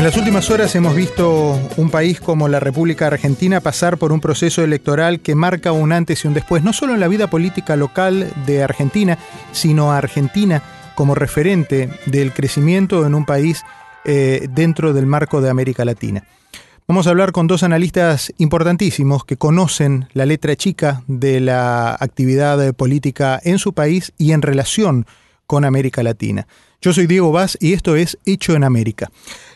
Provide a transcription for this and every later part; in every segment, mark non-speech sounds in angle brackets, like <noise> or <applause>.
En las últimas horas hemos visto un país como la República Argentina pasar por un proceso electoral que marca un antes y un después, no solo en la vida política local de Argentina, sino a Argentina como referente del crecimiento en un país eh, dentro del marco de América Latina. Vamos a hablar con dos analistas importantísimos que conocen la letra chica de la actividad política en su país y en relación con América Latina. Yo soy Diego Vaz y esto es Hecho en América.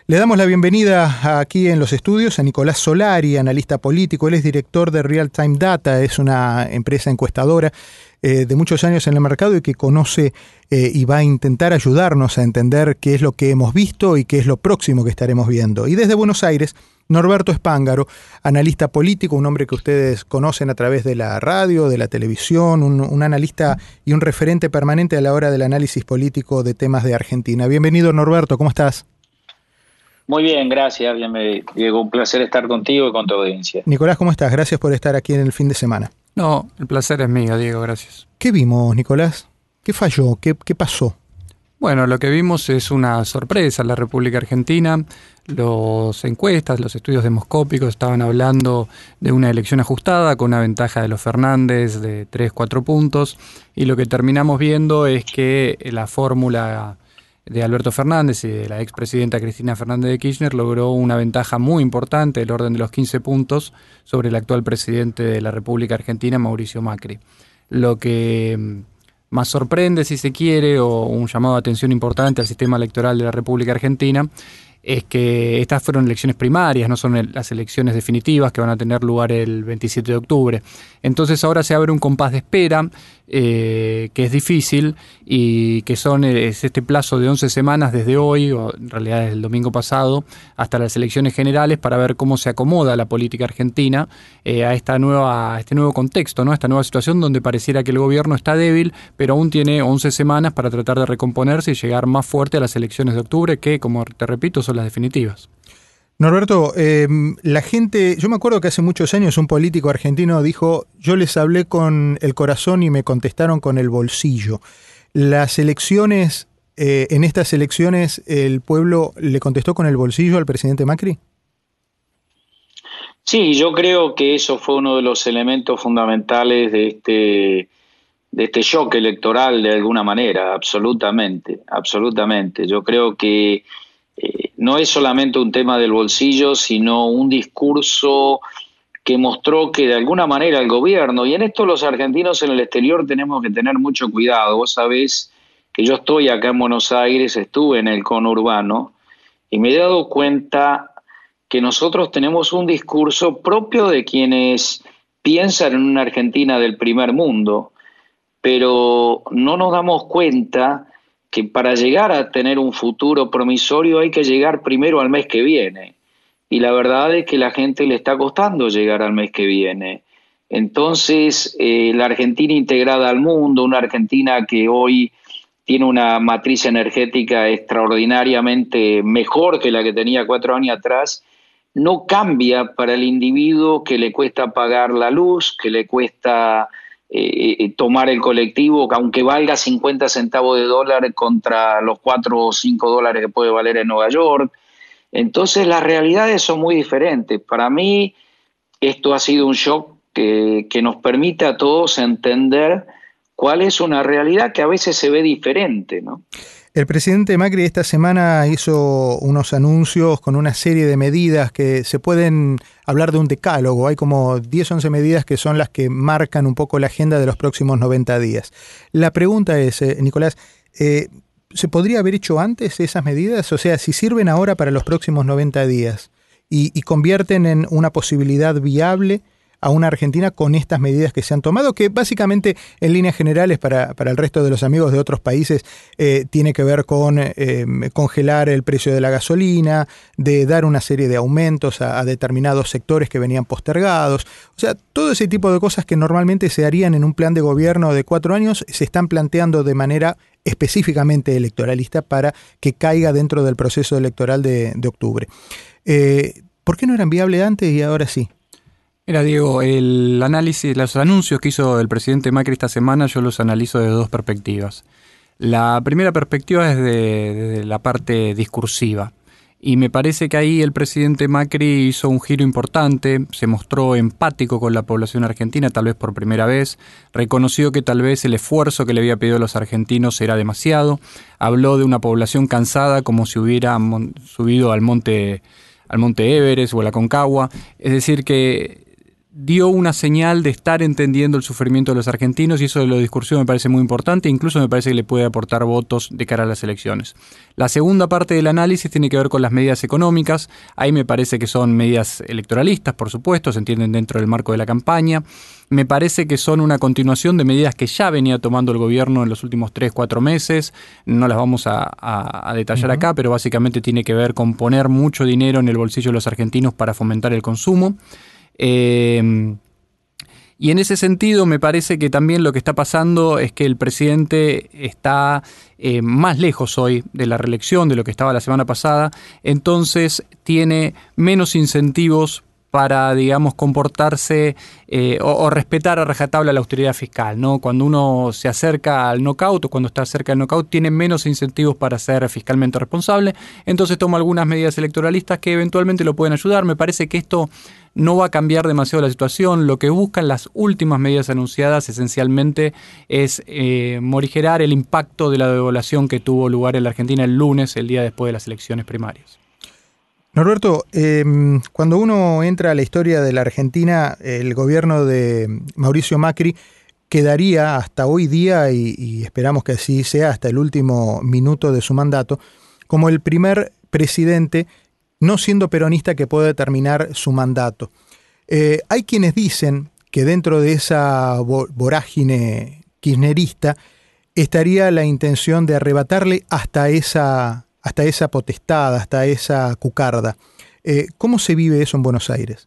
Le damos la bienvenida aquí en los estudios a Nicolás Solari, analista político. Él es director de Real Time Data, es una empresa encuestadora eh, de muchos años en el mercado y que conoce eh, y va a intentar ayudarnos a entender qué es lo que hemos visto y qué es lo próximo que estaremos viendo. Y desde Buenos Aires, Norberto Espángaro, analista político, un hombre que ustedes conocen a través de la radio, de la televisión, un, un, analista y un referente permanente a la hora del análisis político de temas de Argentina. Bienvenido Norberto, ¿cómo estás? Muy bien, gracias. Bien, Diego, un placer estar contigo y con tu audiencia. Nicolás, ¿cómo estás? Gracias por estar aquí en el fin de semana. No, el placer es mío, Diego, gracias. ¿Qué vimos, Nicolás? ¿Qué falló? ¿Qué, qué pasó? Bueno, lo que vimos es una sorpresa en la República Argentina. Los encuestas, los estudios demoscópicos estaban hablando de una elección ajustada con una ventaja de los Fernández de 3-4 puntos y lo que terminamos viendo es que la fórmula de Alberto Fernández y de la expresidenta Cristina Fernández de Kirchner logró una ventaja muy importante del orden de los 15 puntos sobre el actual presidente de la República Argentina, Mauricio Macri. Lo que mm, más sorprende, si se quiere, o un llamado de atención importante al sistema electoral de la República Argentina, es que estas fueron elecciones primarias, no son las elecciones definitivas que van a tener lugar el 27 de octubre. Entonces ahora se abre un compás de espera eh, que es difícil y que son es este plazo de 11 semanas desde hoy, o en realidad desde el domingo pasado, hasta las elecciones generales para ver cómo se acomoda la política argentina eh, a, esta nueva, a este nuevo contexto, ¿no? a esta nueva situación donde pareciera que el gobierno está débil, pero aún tiene 11 semanas para tratar de recomponerse y llegar más fuerte a las elecciones de octubre, que, como te repito, son las definitivas. Norberto, eh, la gente, yo me acuerdo que hace muchos años un político argentino dijo, yo les hablé con el corazón y me contestaron con el bolsillo. Las elecciones, eh, en estas elecciones, ¿el pueblo le contestó con el bolsillo al presidente Macri? Sí, yo creo que eso fue uno de los elementos fundamentales de este, de este shock electoral de alguna manera, absolutamente, absolutamente. Yo creo que no es solamente un tema del bolsillo, sino un discurso que mostró que de alguna manera el gobierno, y en esto los argentinos en el exterior tenemos que tener mucho cuidado, vos sabés que yo estoy acá en Buenos Aires, estuve en el conurbano, y me he dado cuenta que nosotros tenemos un discurso propio de quienes piensan en una Argentina del primer mundo, pero no nos damos cuenta que para llegar a tener un futuro promisorio hay que llegar primero al mes que viene. Y la verdad es que la gente le está costando llegar al mes que viene. Entonces, eh, la Argentina integrada al mundo, una Argentina que hoy tiene una matriz energética extraordinariamente mejor que la que tenía cuatro años atrás, no cambia para el individuo que le cuesta pagar la luz, que le cuesta eh, eh, tomar el colectivo, que aunque valga 50 centavos de dólar contra los 4 o 5 dólares que puede valer en Nueva York. Entonces las realidades son muy diferentes. Para mí esto ha sido un shock que, que nos permite a todos entender cuál es una realidad que a veces se ve diferente, ¿no? El presidente Macri esta semana hizo unos anuncios con una serie de medidas que se pueden hablar de un decálogo. Hay como 10, 11 medidas que son las que marcan un poco la agenda de los próximos 90 días. La pregunta es, eh, Nicolás, eh, ¿se podría haber hecho antes esas medidas? O sea, si sirven ahora para los próximos 90 días y convierten en una posibilidad viable a una Argentina con estas medidas que se han tomado, que básicamente en líneas generales para, el resto de los amigos de otros países eh, tiene que ver con eh, congelar el precio de la gasolina, de dar una serie de aumentos a, determinados sectores que venían postergados. O sea, todo ese tipo de cosas que normalmente se harían en un plan de gobierno de cuatro años se están planteando de manera específicamente electoralista para que caiga dentro del proceso electoral de, octubre. Eh, ¿Por qué no eran viables antes y ahora sí? Mira, Diego, el análisis, los anuncios que hizo el presidente Macri esta semana, yo los analizo desde dos perspectivas. La primera perspectiva es de, la parte discursiva. Y me parece que ahí el presidente Macri hizo un giro importante, se mostró empático con la población argentina, tal vez por primera vez, reconoció que tal vez el esfuerzo que le había pedido a los argentinos era demasiado, habló de una población cansada como si hubiera subido al monte, al monte Everest o a la Concagua, es decir, que dio una señal de estar entendiendo el sufrimiento de los argentinos y eso de la discursión me parece muy importante, incluso me parece que le puede aportar votos de cara a las elecciones. La segunda parte del análisis tiene que ver con las medidas económicas, ahí me parece que son medidas electoralistas, por supuesto, se entienden dentro del marco de la campaña, me parece que son una continuación de medidas que ya venía tomando el gobierno en los últimos tres, cuatro meses, no las vamos a, detallar acá, pero básicamente tiene que ver con poner mucho dinero en el bolsillo de los argentinos para fomentar el consumo. Em, y en ese sentido me parece que también lo que está pasando es que el presidente está eh, más lejos hoy de la reelección de lo que estaba la semana pasada, entonces tiene menos incentivos para, digamos, comportarse eh, o, respetar a rajatabla la austeridad fiscal, ¿no? Cuando uno se acerca al knockout o cuando está cerca del knockout, tiene menos incentivos para ser fiscalmente responsable, entonces toma algunas medidas electoralistas que eventualmente lo pueden ayudar. Me parece que esto no va a cambiar demasiado la situación. Lo que buscan las últimas medidas anunciadas esencialmente es eh, morigerar el impacto de la devaluación que tuvo lugar en la Argentina el lunes, el día después de las elecciones primarias. Norberto, em, cuando uno entra a la historia de la Argentina, el gobierno de Mauricio Macri quedaría hasta hoy día, y, esperamos que así sea hasta el último minuto de su mandato, como el primer presidente no siendo peronista que puede terminar su mandato. Eh, hay quienes dicen que dentro de esa vorágine kirchnerista estaría la intención de arrebatarle hasta esa hasta esa potestad, hasta esa cucarda. Eh, ¿Cómo se vive eso en Buenos Aires?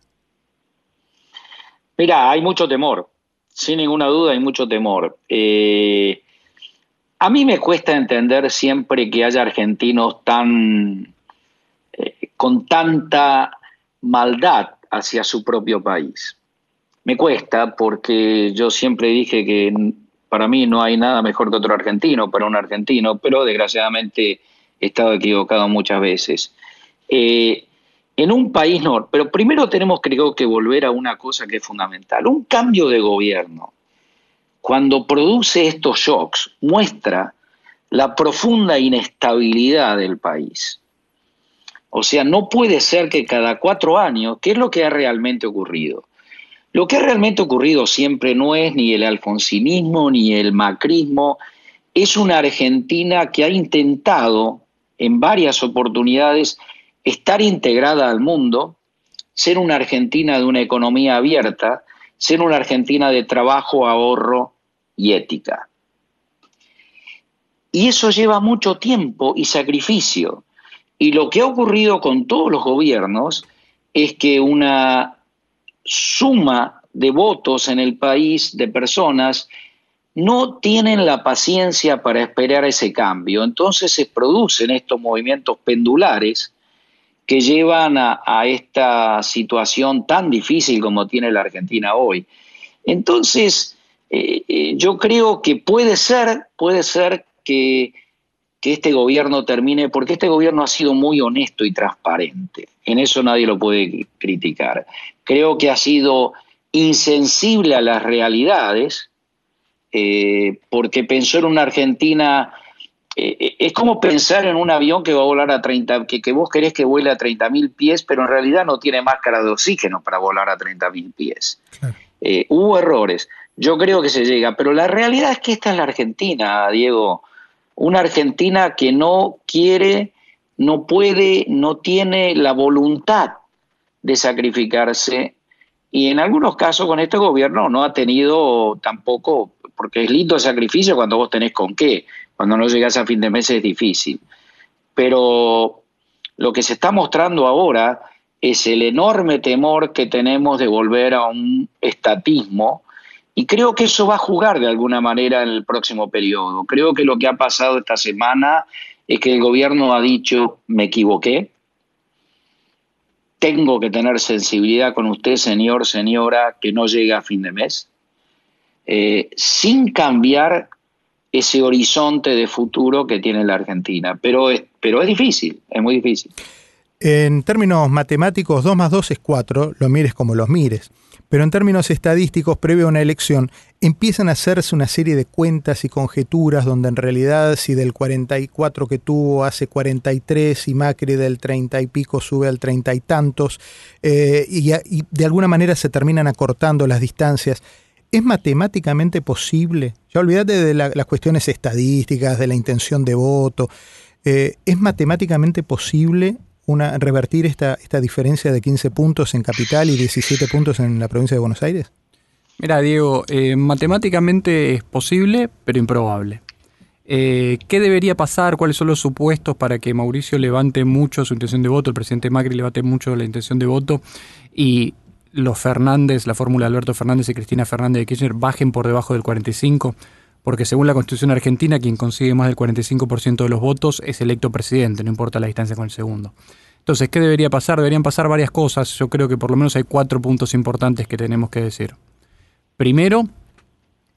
Mira, hay mucho temor, sin ninguna duda hay mucho temor. Eh, a mí me cuesta entender siempre que haya argentinos tan eh, con tanta maldad hacia su propio país. Me cuesta porque yo siempre dije que para mí no hay nada mejor que otro argentino para un argentino, pero desgraciadamente he estado equivocado muchas veces. Eh, en un país no, pero primero tenemos creo que volver a una cosa que es fundamental, un cambio de gobierno. Cuando produce estos shocks, muestra la profunda inestabilidad del país. O sea, no puede ser que cada cuatro años, ¿qué es lo que ha realmente ocurrido? Lo que ha realmente ocurrido siempre no es ni el alfonsinismo ni el macrismo, es una Argentina que ha intentado en varias oportunidades estar integrada al mundo, ser una Argentina de una economía abierta, ser una Argentina de trabajo, ahorro y ética. Y eso lleva mucho tiempo y sacrificio. Y lo que ha ocurrido con todos los gobiernos es que una suma de votos en el país, de personas, no tienen la paciencia para esperar ese cambio. Entonces se producen estos movimientos pendulares que llevan a, esta situación tan difícil como tiene la Argentina hoy. Entonces, eh, eh, yo creo que puede ser, puede ser que, que este gobierno termine, porque este gobierno ha sido muy honesto y transparente. En eso nadie lo puede criticar. Creo que ha sido insensible a las realidades, eh, porque pensó en una Argentina eh, es como pensar en un avión que va a volar a 30, que, que vos querés que vuele a 30.000 pies, pero en realidad no tiene máscara de oxígeno para volar a 30.000 pies. Eh, hubo errores, yo creo que se llega, pero la realidad es que esta es la Argentina, Diego, una Argentina que no quiere, no puede, no tiene la voluntad de sacrificarse. Y en algunos casos con este gobierno no ha tenido tampoco, porque es lindo el sacrificio cuando vos tenés con qué, cuando no llegas a fin de mes es difícil. Pero lo que se está mostrando ahora es el enorme temor que tenemos de volver a un estatismo y creo que eso va a jugar de alguna manera en el próximo periodo. Creo que lo que ha pasado esta semana es que el gobierno ha dicho me equivoqué, tengo que tener sensibilidad con usted, señor, señora, que no llega a fin de mes, eh, sin cambiar ese horizonte de futuro que tiene la Argentina. Pero es, pero es difícil, es muy difícil. En términos matemáticos, 2 más 2 es 4, lo mires como los mires. Pero en términos estadísticos, previo a una elección, empiezan a hacerse una serie de cuentas y conjeturas donde en realidad si del 44 que tuvo hace 43 y Macri del 30 y pico sube al 30 y tantos, eh, y, de alguna manera se terminan acortando las distancias. ¿Es matemáticamente posible? Ya olvídate de las cuestiones estadísticas, de la intención de voto. Eh, ¿Es matemáticamente posible revertir esta, esta diferencia de 15 puntos en capital y 17 puntos en la provincia de Buenos Aires? Mira, Diego, eh, matemáticamente es posible, pero improbable. Eh, ¿Qué debería pasar? ¿Cuáles son los supuestos para que Mauricio levante mucho su intención de voto, el presidente Macri levante mucho la intención de voto y los Fernández, la fórmula de Alberto Fernández y Cristina Fernández de Kirchner bajen por debajo del 45%? Porque según la Constitución argentina, quien consigue más del 45% de los votos es electo presidente, no importa la distancia con el segundo. Entonces, ¿qué debería pasar? Deberían pasar varias cosas. Yo creo que por lo menos hay cuatro puntos importantes que tenemos que decir. Primero,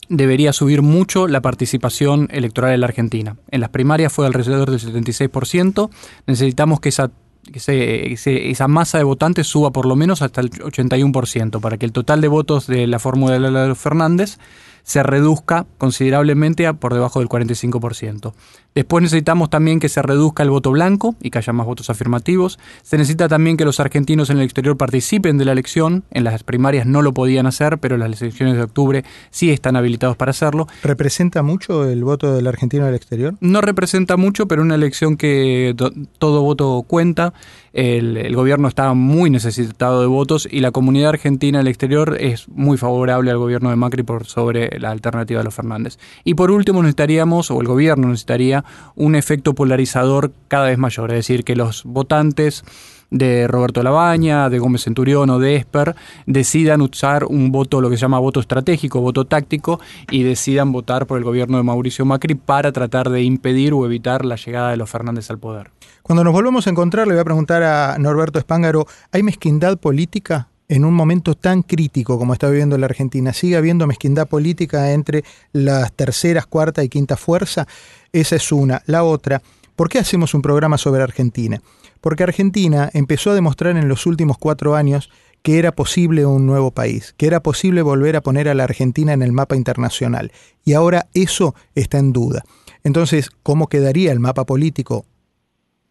debería subir mucho la participación electoral en la Argentina. En las primarias fue alrededor del 76%. Necesitamos que esa, esa masa de votantes suba por lo menos hasta el 81% para que el total de votos de la fórmula de Fernández se reduzca considerablemente a por debajo del 45%. Después necesitamos también que se reduzca el voto blanco y que haya más votos afirmativos. Se necesita también que los argentinos en el exterior participen de la elección. En las primarias no lo podían hacer, pero las elecciones de octubre sí están habilitados para hacerlo. ¿Representa mucho el voto del argentino en el exterior? No representa mucho, pero una elección que todo voto cuenta. El, el, gobierno está muy necesitado de votos y la comunidad argentina en el exterior es muy favorable al gobierno de Macri por sobre la alternativa de los Fernández. Y por último necesitaríamos, o el gobierno necesitaría, un efecto polarizador cada vez mayor, es decir, que los votantes de Roberto Labaña, de Gómez Centurión o de Esper decidan usar un voto, lo que se llama voto estratégico, voto táctico, y decidan votar por el gobierno de Mauricio Macri para tratar de impedir o evitar la llegada de los Fernández al poder. Cuando nos volvamos a encontrar, le voy a preguntar a Norberto Espángaro, ¿hay mezquindad política en un momento tan crítico como está viviendo la Argentina, sigue habiendo mezquindad política entre las terceras, cuarta y quinta fuerza, esa es una. La otra, ¿por qué hacemos un programa sobre Argentina? Porque Argentina empezó a demostrar en los últimos cuatro años que era posible un nuevo país, que era posible volver a poner a la Argentina en el mapa internacional. Y ahora eso está en duda. Entonces, ¿cómo quedaría el mapa político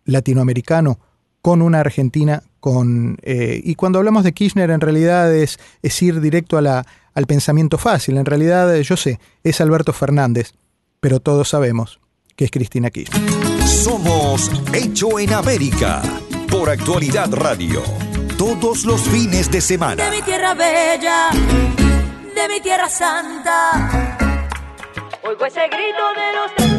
latinoamericano con una Argentina con... Eh, y cuando hablamos de Kirchner en realidad es, es ir directo a la, al pensamiento fácil. En realidad, yo sé, es Alberto Fernández, pero todos sabemos que es Cristina Kirchner. Somos Hecho en América por Actualidad Radio. Todos los fines de semana. De mi tierra bella, de mi tierra santa. Oigo ese grito de los...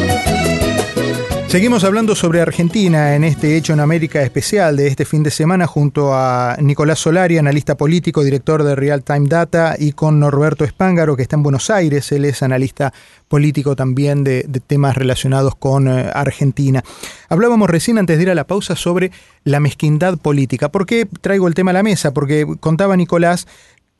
Seguimos hablando sobre Argentina en este Hecho en América especial de este fin de semana junto a Nicolás Solari, analista político, director de Real Time Data, y con Norberto Espángaro, que está en Buenos Aires. Él es analista político también de, temas relacionados con eh, Argentina. Hablábamos recién antes de ir a la pausa sobre la mezquindad política. ¿Por qué traigo el tema a la mesa? Porque contaba Nicolás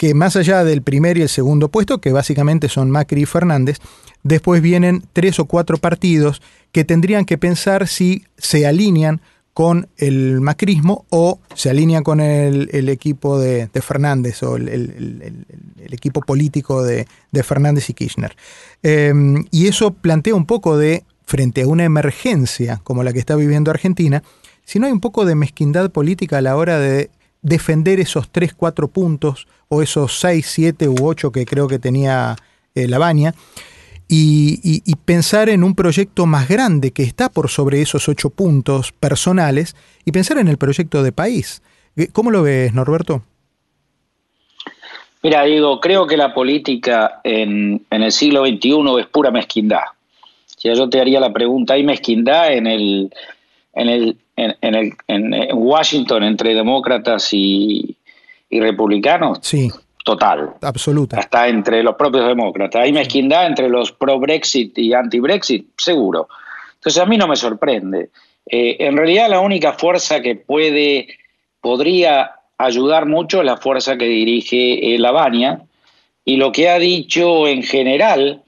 que más allá del primer y el segundo puesto, que básicamente son Macri y Fernández, después vienen tres o cuatro partidos que tendrían que pensar si se alinean con el macrismo o se alinean con el, equipo de, Fernández o el, equipo político de, Fernández y Kirchner. Em, y eso plantea un poco de, frente a una emergencia como la que está viviendo Argentina, si no hay un poco de mezquindad política a la hora de defender esos tres, cuatro puntos o esos seis, siete u ocho que creo que tenía eh, la Baña y, pensar en un proyecto más grande que está por sobre esos ocho puntos personales y pensar en el proyecto de país. Eh, ¿Cómo lo ves, Norberto? Mira, digo, creo que la política en, el siglo XXI es pura mezquindad. Si yo te haría la pregunta, ¿hay mezquindad en el, en el, en, el, en Washington entre demócratas y, y republicanos? Sí total. Absoluta. Hasta entre los propios demócratas. Hay mezquindad entre los pro-Brexit y anti-Brexit, seguro. Entonces a mí no me sorprende. Eh, en realidad la única fuerza que puede, podría ayudar mucho es la fuerza que dirige eh, Baña y lo que ha dicho en general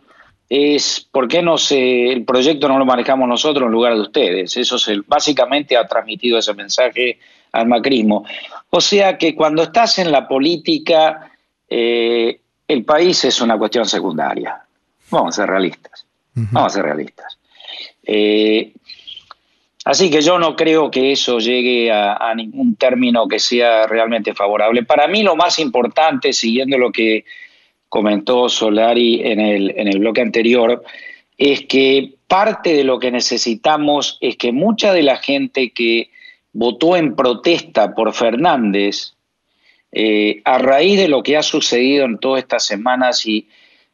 es por qué no se, el proyecto no lo manejamos nosotros en lugar de ustedes. Eso es el, básicamente ha transmitido ese mensaje al macrismo. O sea que cuando estás en la política eh, el país es una cuestión secundaria. Vamos a ser realistas. Vamos a ser realistas. Eh, así que yo no creo que eso llegue a, ningún término que sea realmente favorable. Para mí lo más importante, siguiendo lo que comentó Solari en el, en el bloque anterior, es que parte de lo que necesitamos es que mucha de la gente que votó en protesta por Fernández eh, a raíz de lo que ha sucedido en todas estas semanas y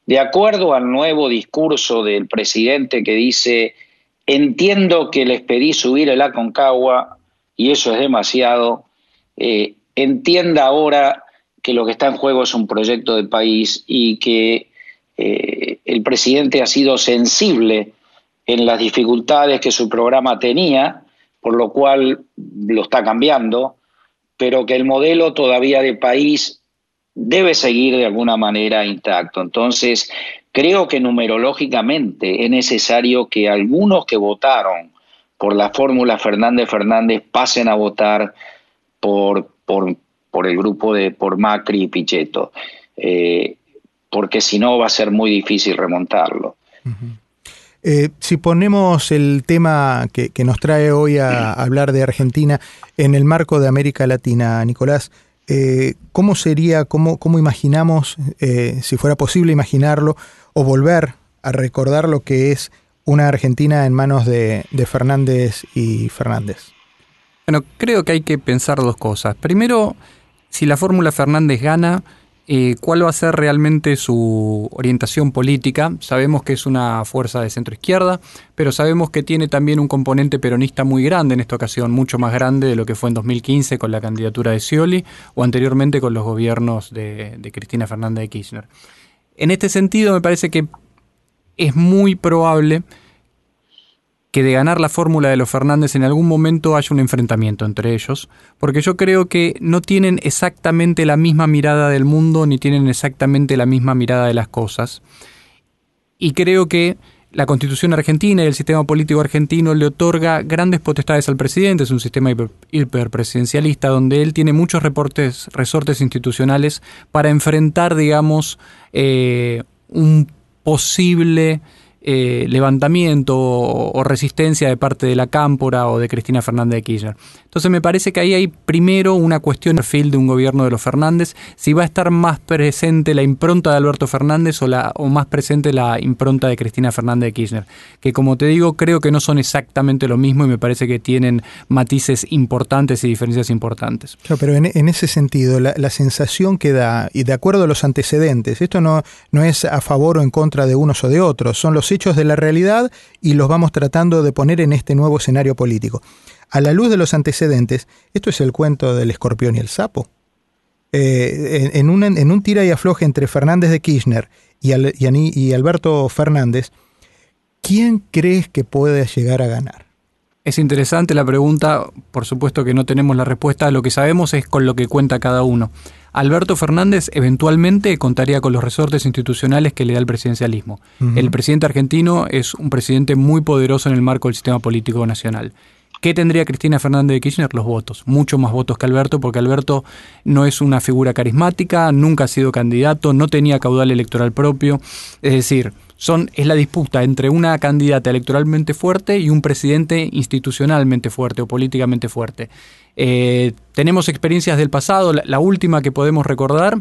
de acuerdo al nuevo discurso del presidente que dice, entiendo que les pedí subir el Aconcagua y eso es demasiado, eh, entienda ahora que lo que está en juego es un proyecto de país y que eh, el presidente ha sido sensible en las dificultades que su programa tenía, por lo cual lo está cambiando pero que el modelo todavía de país debe seguir de alguna manera intacto. Entonces, creo que numerológicamente es necesario que algunos que votaron por la fórmula Fernández Fernández pasen a votar por, por, el grupo de por Macri y Pichetto, eh, porque si no va a ser muy difícil remontarlo. Eh, si ponemos el tema que, nos trae hoy a, <clears throat> hablar de Argentina en el marco de América Latina, Nicolás, eh, ¿cómo sería, cómo, cómo imaginamos, eh, si fuera posible imaginarlo, o volver a recordar lo que es una Argentina en manos de, de Fernández y Fernández? Bueno, creo que hay que pensar dos cosas. Primero, si la fórmula Fernández gana, eh, cuál va a ser realmente su orientación política. Sabemos que es una fuerza de centro izquierda, pero sabemos que tiene también un componente peronista muy grande en esta ocasión, mucho más grande de lo que fue en 2015 con la candidatura de Scioli o anteriormente con los gobiernos de, de Cristina Fernández de Kirchner. En este sentido, me parece que es muy probable que de ganar la fórmula de los Fernández en algún momento haya un enfrentamiento entre ellos, porque yo creo que no tienen exactamente la misma mirada del mundo ni tienen exactamente la misma mirada de las cosas. Y creo que la constitución argentina y el sistema político argentino le otorga grandes potestades al presidente, es un sistema hiperpresidencialista donde él tiene muchos reportes, resortes institucionales para enfrentar, digamos, eh, un posible eh, levantamiento o, resistencia de parte de la Cámpora o de Cristina Fernández de Kirchner. Entonces me parece que ahí hay primero una cuestión de perfil de un gobierno de los Fernández, si va a estar más presente la impronta de Alberto Fernández o, la, más presente la impronta de Cristina Fernández de Kirchner, que como te digo creo que no son exactamente lo mismo y me parece que tienen matices importantes y diferencias importantes. pero en, ese sentido, la, la, sensación que da, y de acuerdo a los antecedentes, esto no, no es a favor o en contra de unos o de otros, son los hechos de la realidad y los vamos tratando de poner en este nuevo escenario político. A la luz de los antecedentes, esto es el cuento del escorpión y el sapo. Eh, en, un, en, un, tira y afloje entre Fernández de Kirchner y, y, Alberto Fernández, ¿quién crees que puede llegar a ganar? Es interesante la pregunta, por supuesto que no tenemos la respuesta, lo que sabemos es con lo que cuenta cada uno. Alberto Fernández eventualmente contaría con los resortes institucionales que le da el presidencialismo. El presidente argentino es un presidente muy poderoso en el marco del sistema político nacional. ¿Qué tendría Cristina Fernández de Kirchner? Los votos, mucho más votos que Alberto, porque Alberto no es una figura carismática, nunca ha sido candidato, no tenía caudal electoral propio, es decir, son, es la disputa entre una candidata electoralmente fuerte y un presidente institucionalmente fuerte o políticamente fuerte. Eh, tenemos experiencias del pasado, la, última que podemos recordar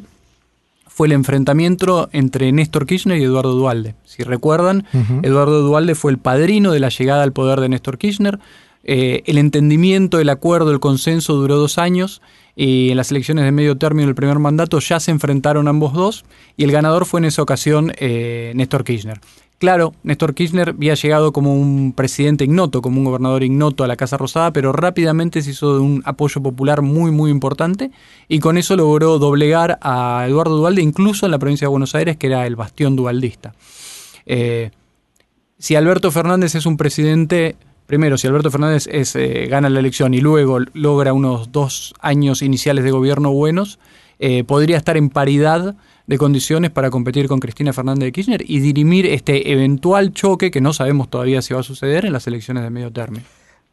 fue el enfrentamiento entre Néstor Kirchner y Eduardo Dualde. Si recuerdan, Eduardo Dualde fue el padrino de la llegada al poder de Néstor Kirchner. Eh, el entendimiento, el acuerdo, el consenso duró dos años y en las elecciones de medio término del primer mandato ya se enfrentaron ambos dos y el ganador fue en esa ocasión eh, Néstor Kirchner. Claro, Néstor Kirchner había llegado como un presidente ignoto, como un gobernador ignoto a la Casa Rosada, pero rápidamente se hizo de un apoyo popular muy, muy importante y con eso logró doblegar a Eduardo Dualde, incluso en la provincia de Buenos Aires, que era el bastión dualdista. Eh, si Alberto Fernández es un presidente primero, si Alberto Fernández eh, gana la elección y luego logra unos dos años iniciales de gobierno buenos, eh, podría estar en paridad de condiciones para competir con Cristina Fernández de Kirchner y dirimir este eventual choque que no sabemos todavía si va a suceder en las elecciones de medio término.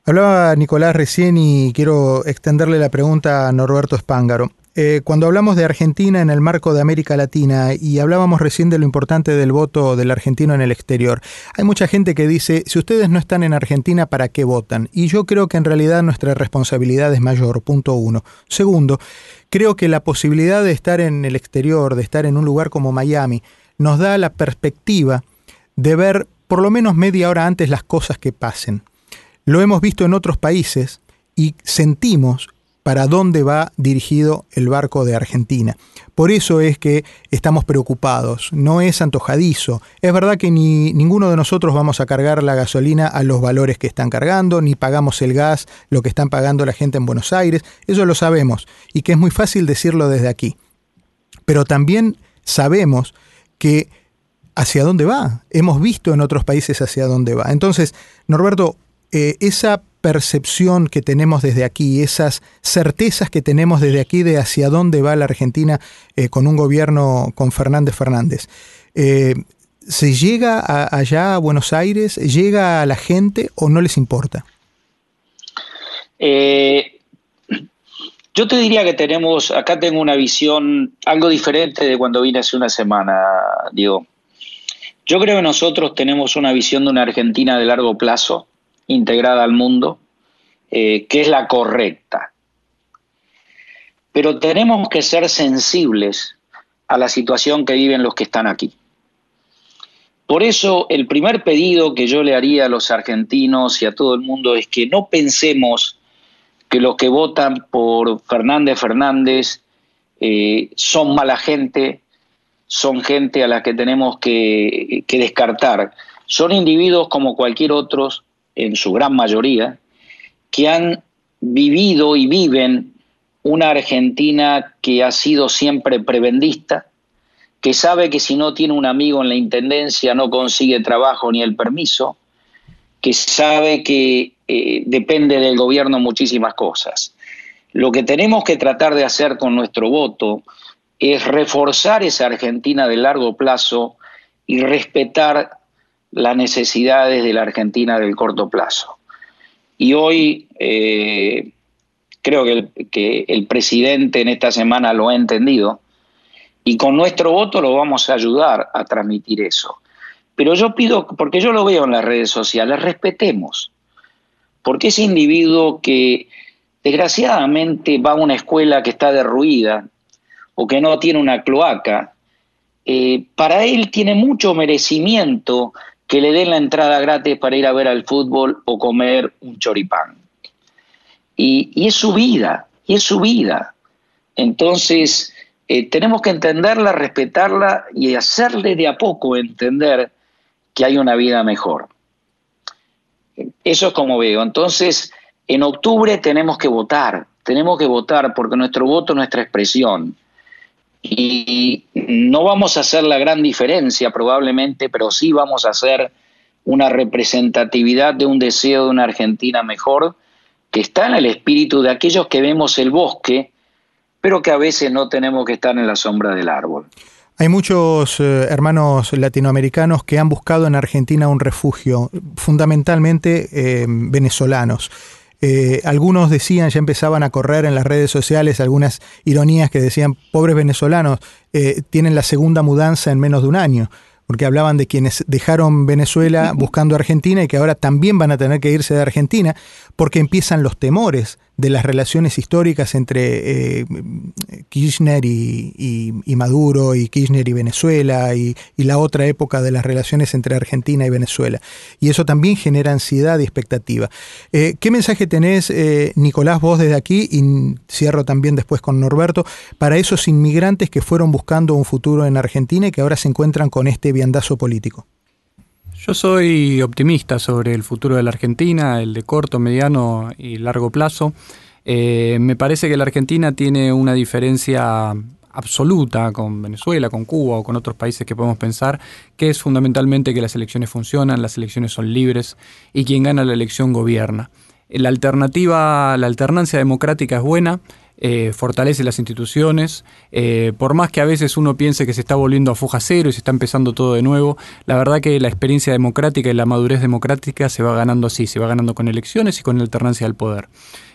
Hablaba Nicolás recién y quiero extenderle la pregunta a Norberto Espángaro. Eh, cuando hablamos de Argentina en el marco de América Latina y hablábamos recién de lo importante del voto del argentino en el exterior, hay mucha gente que dice, si ustedes no están en Argentina, ¿para qué votan? Y yo creo que en realidad nuestra responsabilidad es mayor, punto uno. Segundo, creo que la posibilidad de estar en el exterior, de estar en un lugar como Miami, nos da la perspectiva de ver por lo menos media hora antes las cosas que pasen. Lo hemos visto en otros países y sentimos para dónde va dirigido el barco de Argentina. Por eso es que estamos preocupados, no es antojadizo. Es verdad que ni ninguno de nosotros vamos a cargar la gasolina a los valores que están cargando, ni pagamos el gas, lo que están pagando la gente en Buenos Aires, eso lo sabemos, y que es muy fácil decirlo desde aquí. Pero también sabemos que hacia dónde va. Hemos visto en otros países hacia dónde va. Entonces, Norberto, eh, esa percepción que tenemos desde aquí, esas certezas que tenemos desde aquí de hacia dónde va la Argentina eh, con un gobierno con Fernández Fernández. Eh, ¿Se llega allá a Buenos Aires? ¿Llega a la gente o no les importa? Eh, yo te diría que tenemos, acá tengo una visión algo diferente de cuando vine hace una semana, Diego. Yo creo que nosotros tenemos una visión de una Argentina de largo plazo, integrada al mundo, eh, que es la correcta. Pero tenemos que ser sensibles a la situación que viven los que están aquí. Por eso el primer pedido que yo le haría a los argentinos y a todo el mundo es que no pensemos que los que votan por Fernández Fernández eh, son mala gente, son gente a la que tenemos que, que descartar. Son individuos como cualquier otros en su gran mayoría, que han vivido y viven una Argentina que ha sido siempre prebendista, que sabe que si no tiene un amigo en la Intendencia no consigue trabajo ni el permiso, que sabe que eh, depende del gobierno muchísimas cosas. Lo que tenemos que tratar de hacer con nuestro voto es reforzar esa Argentina de largo plazo y respetar las necesidades de la Argentina del corto plazo. Y hoy eh, creo que el, presidente en esta semana lo ha entendido y con nuestro voto lo vamos a ayudar a transmitir eso. Pero yo pido, porque yo lo veo en las redes sociales, respetemos, porque ese individuo que desgraciadamente va a una escuela que está derruida o que no tiene una cloaca, eh, para él tiene mucho merecimiento que le den la entrada gratis para ir a ver al fútbol o comer un choripán. Y, es su vida, y es su vida. Entonces, eh, tenemos que entenderla, respetarla y hacerle de a poco entender que hay una vida mejor. Eso es como veo. Entonces, en octubre tenemos que votar, tenemos que votar porque nuestro voto es nuestra expresión y no vamos a hacer la gran diferencia probablemente, pero sí vamos a hacer una representatividad de un deseo de una Argentina mejor que está en el espíritu de aquellos que vemos el bosque, pero que a veces no tenemos que estar en la sombra del árbol. Hay muchos eh, hermanos latinoamericanos que han buscado en Argentina un refugio, fundamentalmente eh, venezolanos. Eh, algunos decían, ya empezaban a correr en las redes sociales algunas ironías que decían, pobres venezolanos, tienen la segunda mudanza en menos de un año porque hablaban de quienes dejaron Venezuela <laughs> buscando Argentina y que ahora también van a tener que irse de Argentina, porque empiezan los temores de las relaciones históricas entre eh, Kirchner y, Maduro y Kirchner y Venezuela y, la otra época de las relaciones entre Argentina y Venezuela. Y eso también genera ansiedad y expectativa. Eh, ¿Qué mensaje tenés, eh, Nicolás, vos desde aquí, y cierro también después con Norberto, para esos inmigrantes que fueron buscando un futuro en Argentina y que ahora se encuentran con este viandazo político? Yo soy optimista sobre el futuro de la Argentina, el de corto, mediano y largo plazo. Eh, me parece que la Argentina tiene una diferencia absoluta con Venezuela, con Cuba o con otros países que podemos pensar, que es fundamentalmente que las elecciones funcionan, las elecciones son libres y quien gana la elección gobierna. La alternativa, la alternancia democrática es buena, eh, fortalece las instituciones, eh, por más que a veces uno piense que se está volviendo a foja cero y se está empezando todo de nuevo, la verdad que la experiencia democrática y la madurez democrática se va ganando así, se va ganando con elecciones y con alternancia del poder.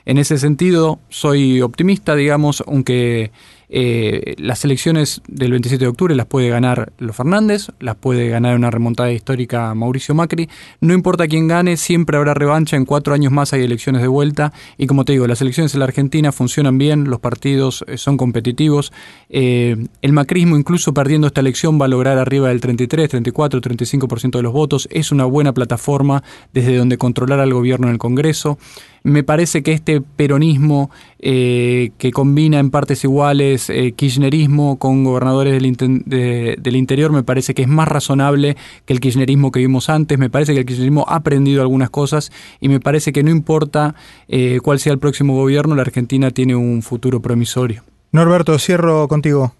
En ese sentido, soy optimista, digamos, aunque eh, las elecciones del 27 de octubre las puede ganar los Fernández, las puede ganar una remontada histórica Mauricio Macri. No importa quién gane, siempre habrá revancha. En cuatro años más hay elecciones de vuelta. Y como te digo, las elecciones en la Argentina funcionan bien, los partidos eh, son competitivos. Eh, el macrismo, incluso perdiendo esta elección, va a lograr arriba del 33, 34, 35% de los votos. Es una buena plataforma desde donde controlar al gobierno en el Congreso. Me parece que este peronismo eh, que combina en partes iguales eh, kirchnerismo con gobernadores del, del, interior me parece que es más razonable que el kirchnerismo que vimos antes. Me parece que el kirchnerismo ha aprendido algunas cosas y me parece que no importa eh, cuál sea el próximo gobierno, la Argentina tiene un futuro promisorio. Norberto, cierro contigo.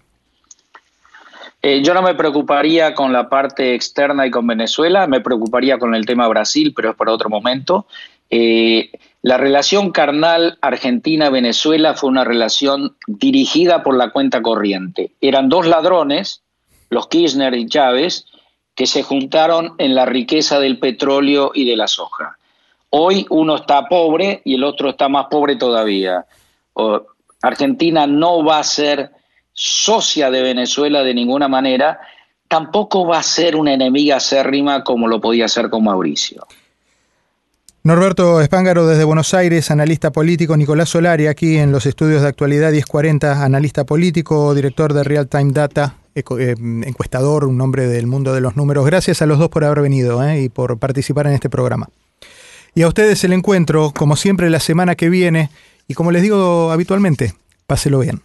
yo no me preocuparía con la parte externa y con Venezuela, me preocuparía con el tema Brasil, pero es para otro momento. La relación carnal Argentina-Venezuela fue una relación dirigida por la cuenta corriente. Eran dos ladrones, los Kirchner y Chávez, que se juntaron en la riqueza del petróleo y de la soja. Hoy uno está pobre y el otro está más pobre todavía. Argentina no va a ser socia de Venezuela de ninguna manera, tampoco va a ser una enemiga acérrima como lo podía ser con Mauricio. Norberto Espángaro desde Buenos Aires, analista político, Nicolás Solari aquí en los estudios de actualidad 1040, analista político, director de Real Time Data, eh, encuestador, un hombre del mundo de los números. Gracias a los dos por haber venido eh, y por participar en este programa. Y a ustedes el encuentro, como siempre, la semana que viene y como les digo habitualmente, páselo bien.